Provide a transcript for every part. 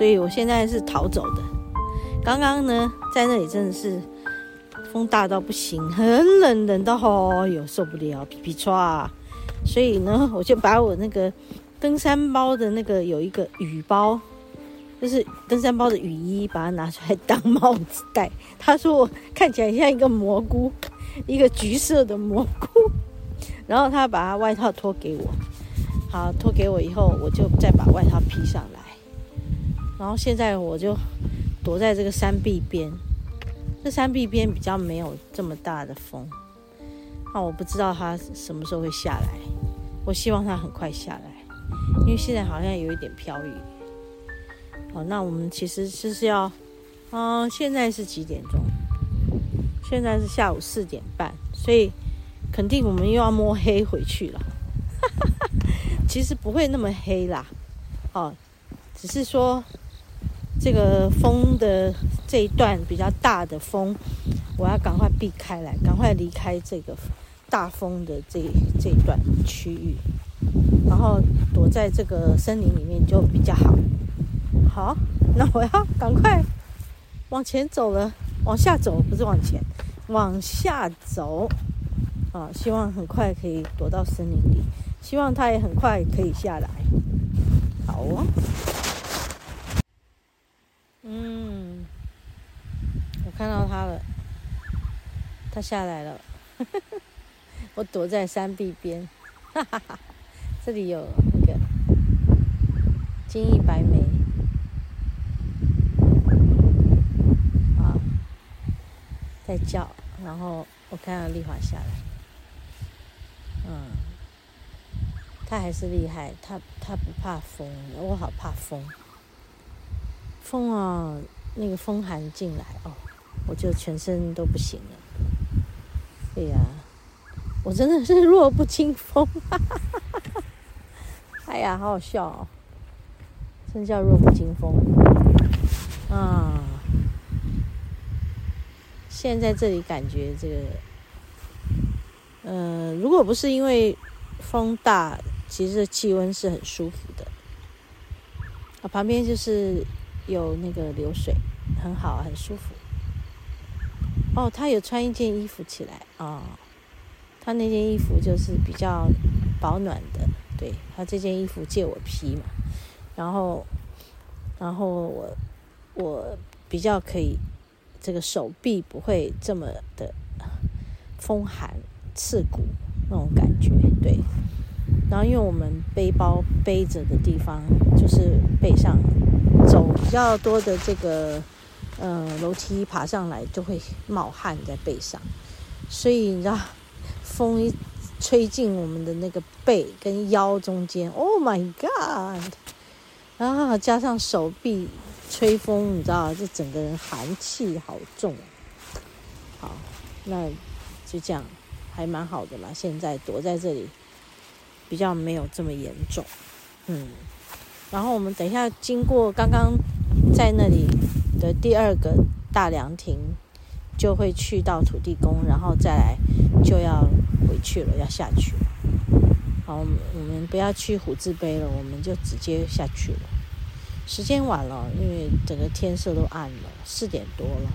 所以我现在是逃走的。刚刚呢，在那里真的是风大到不行，很冷，冷到哦哟受不了，皮皮抓！所以呢，我就把我那个登山包的那个有一个雨包，就是登山包的雨衣，把它拿出来当帽子戴。他说我看起来像一个蘑菇，一个橘色的蘑菇。然后他把他外套脱给我，好，脱给我以后，我就再把外套披上。然后现在我就躲在这个山壁边，这山壁边比较没有这么大的风。那我不知道它什么时候会下来，我希望它很快下来，因为现在好像有一点飘雨。好，那我们其实就是要，嗯、现在是几点钟？现在是下午四点半，所以肯定我们又要摸黑回去了。其实不会那么黑啦，哦，只是说这个风的这一段比较大的风，我要赶快避开来，赶快离开这个。大风的这这一段区域，然后躲在这个森林里面就比较好。好，那我要赶快往前走了，往下走不是往前，往下走。啊，希望很快可以躲到森林里，希望它也很快可以下来。好哦。嗯，我看到它了，下来了。我躲在山壁边，这里有那个金翼白眉啊，在叫。然后我看到丽华下来，嗯，他还是厉害，他他不怕风，我好怕风。风啊，那个风寒进来哦，我就全身都不行了。对呀。我真的是弱不禁风，哈哈哈哈，哎呀，好好笑哦！真叫弱不禁风啊！现在这里感觉这个，呃，如果不是因为风大，其实气温是很舒服的。啊，旁边就是有那个流水，很好，很舒服。哦，他有穿一件衣服起来啊。哦他那件衣服就是比较保暖的，对，他这件衣服借我披嘛，然后，然后我我比较可以，这个手臂不会这么的风寒刺骨那种感觉，对。然后因为我们背包背着的地方就是背上走比较多的这个呃楼梯爬上来就会冒汗在背上，所以你知道。风一吹进我们的那个背跟腰中间，Oh my God！然后加上手臂吹风，你知道，这整个人寒气好重。好，那就这样，还蛮好的啦。现在躲在这里，比较没有这么严重。嗯，然后我们等一下经过刚刚在那里的第二个大凉亭，就会去到土地公，然后再来就要。回去了，要下去了。好，我们不要去虎字碑了，我们就直接下去了。时间晚了，因为整个天色都暗了，四点多了。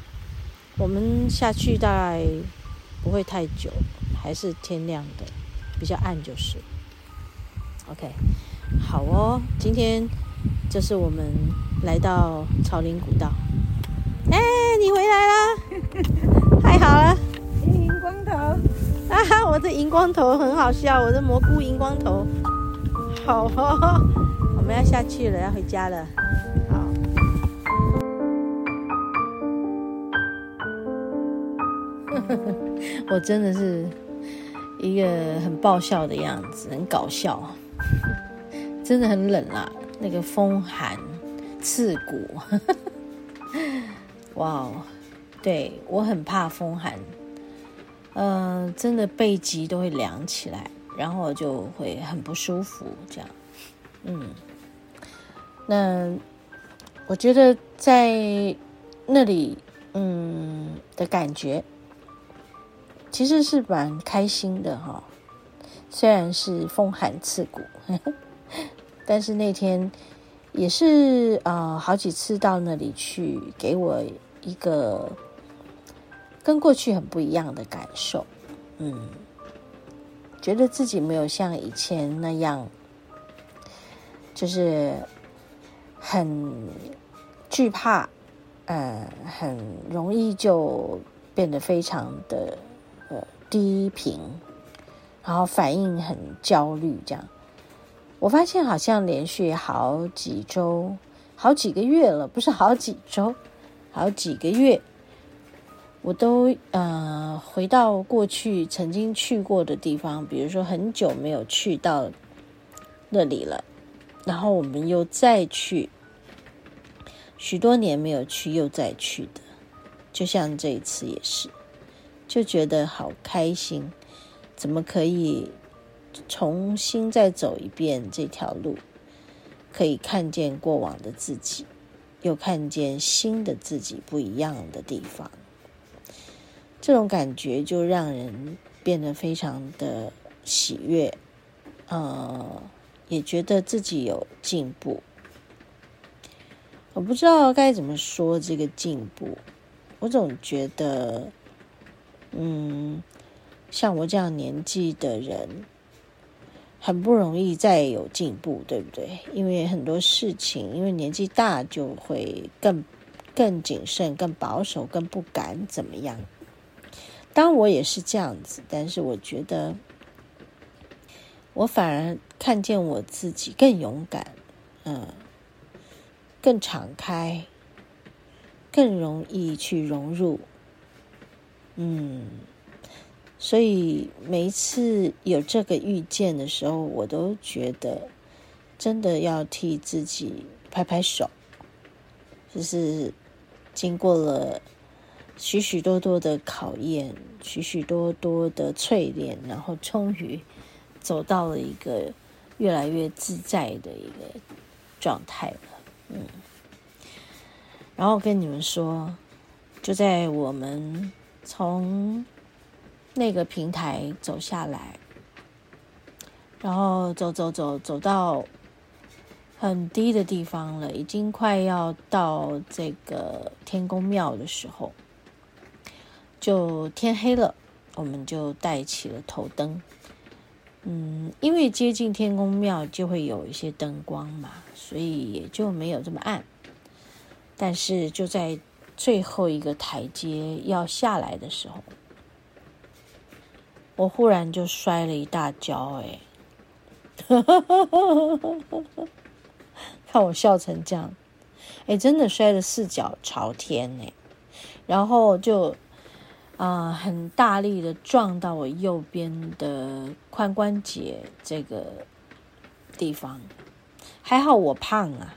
我们下去大概不会太久，还是天亮的，比较暗就是。OK，好哦，今天就是我们来到草林古道。哎，你回来了，太好了，荧光头。啊哈，我的荧光头很好笑，我的蘑菇荧光头，好哦，我们要下去了，要回家了，好。我真的是一个很爆笑的样子，很搞笑，真的很冷啊，那个风寒刺骨，哇哦，对，我很怕风寒。嗯、真的背脊都会凉起来，然后就会很不舒服，这样。嗯，那我觉得在那里，嗯的感觉其实是蛮开心的哈。虽然是风寒刺骨，但是那天也是呃好几次到那里去，给我一个跟过去很不一样的感受。嗯，觉得自己没有像以前那样，就是很惧怕，呃，很容易就变得非常的呃低频。然后反应很焦虑，这样，我发现好像连续好几周、好几个月了，不是好几周，好几个月，我都呃回到过去曾经去过的地方，比如说很久没有去到那里了，然后我们又再去，许多年没有去又再去的，就像这一次也是，就觉得好开心。怎么可以重新再走一遍这条路？可以看见过往的自己，又看见新的自己不一样的地方。这种感觉就让人变得非常的喜悦，呃，也觉得自己有进步。我不知道该怎么说这个进步，我总觉得，嗯。像我这样年纪的人，很不容易再有进步，对不对？因为很多事情，因为年纪大，就会更更谨慎、更保守、更不敢怎么样。当我也是这样子，但是我觉得，我反而看见我自己更勇敢，嗯，更敞开，更容易去融入，嗯。所以每一次有这个遇见的时候，我都觉得真的要替自己拍拍手。就是经过了许许多多的考验，许许多多的淬炼，然后终于走到了一个越来越自在的一个状态了。嗯，然后跟你们说，就在我们从。那个平台走下来，然后走走走走到很低的地方了，已经快要到这个天公庙的时候，就天黑了，我们就带起了头灯。嗯，因为接近天公庙就会有一些灯光嘛，所以也就没有这么暗。但是就在最后一个台阶要下来的时候。我忽然就摔了一大跤，哎，看我笑成这样，哎，真的摔了四脚朝天呢，然后就啊、很大力的撞到我右边的髋关节这个地方，还好我胖啊，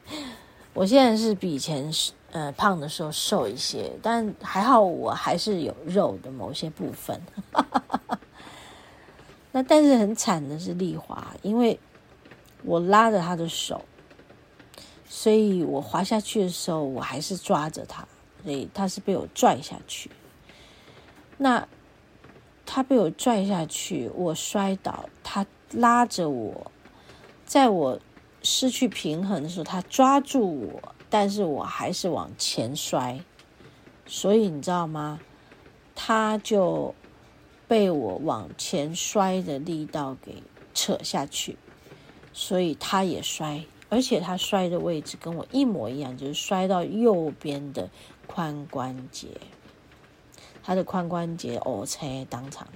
我现在是比以前是。呃，胖的时候瘦一些，但还好我还是有肉的某些部分。那但是很惨的是丽华，因为我拉着她的手，所以我滑下去的时候，我还是抓着她，所以她是被我拽下去。那她被我拽下去，我摔倒，她拉着我，在我失去平衡的时候，她抓住我。但是我还是往前摔，所以你知道吗？他就被我往前摔的力道给扯下去，所以他也摔，而且他摔的位置跟我一模一样，就是摔到右边的髋关节，他的髋关节哦切当场，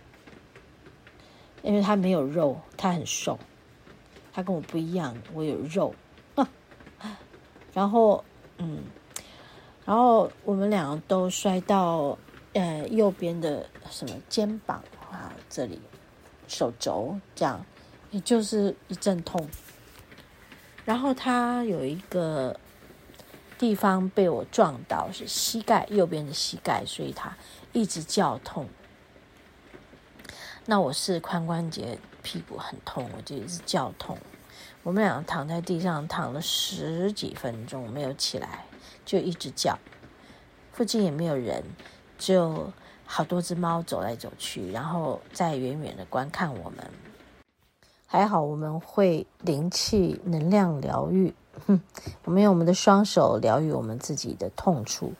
因为他没有肉，他很瘦，他跟我不一样，我有肉。然后，嗯，然后我们两个都摔到，呃，右边的什么肩膀啊，这里，手肘这样，也就是一阵痛。然后他有一个地方被我撞到，是膝盖，右边的膝盖，所以他一直叫痛。那我是髋关节，屁股很痛，我就一直叫痛。我们俩躺在地上躺了十几分钟没有起来，就一直叫。附近也没有人，只有好多只猫走来走去，然后在远远的观看我们。还好我们会灵气能量疗愈，哼，我们用我们的双手疗愈我们自己的痛处，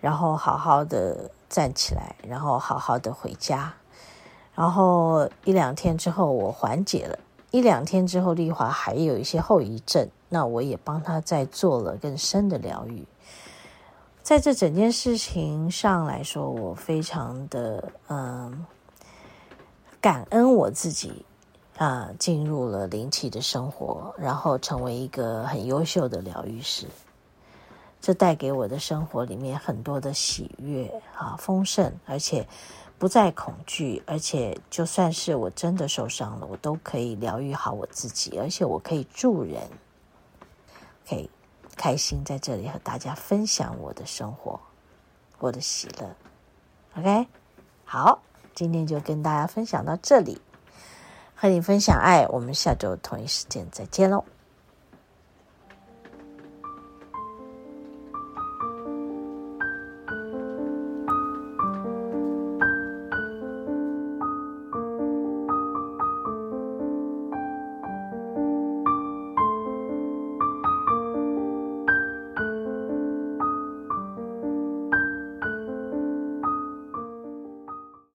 然后好好的站起来，然后好好的回家，然后一两天之后我缓解了，一两天之后丽华还有一些后遗症，那我也帮她再做了更深的疗愈。在这整件事情上来说，我非常的嗯感恩我自己啊，进入了灵气的生活，然后成为一个很优秀的疗愈师。这带给我的生活里面很多的喜悦啊，丰盛，而且不再恐惧，而且就算是我真的受伤了，我都可以疗愈好我自己，而且我可以助人，可以。开心在这里和大家分享我的生活，我的喜乐。OK，好，今天就跟大家分享到这里，和你分享爱。我们下周同一时间再见喽。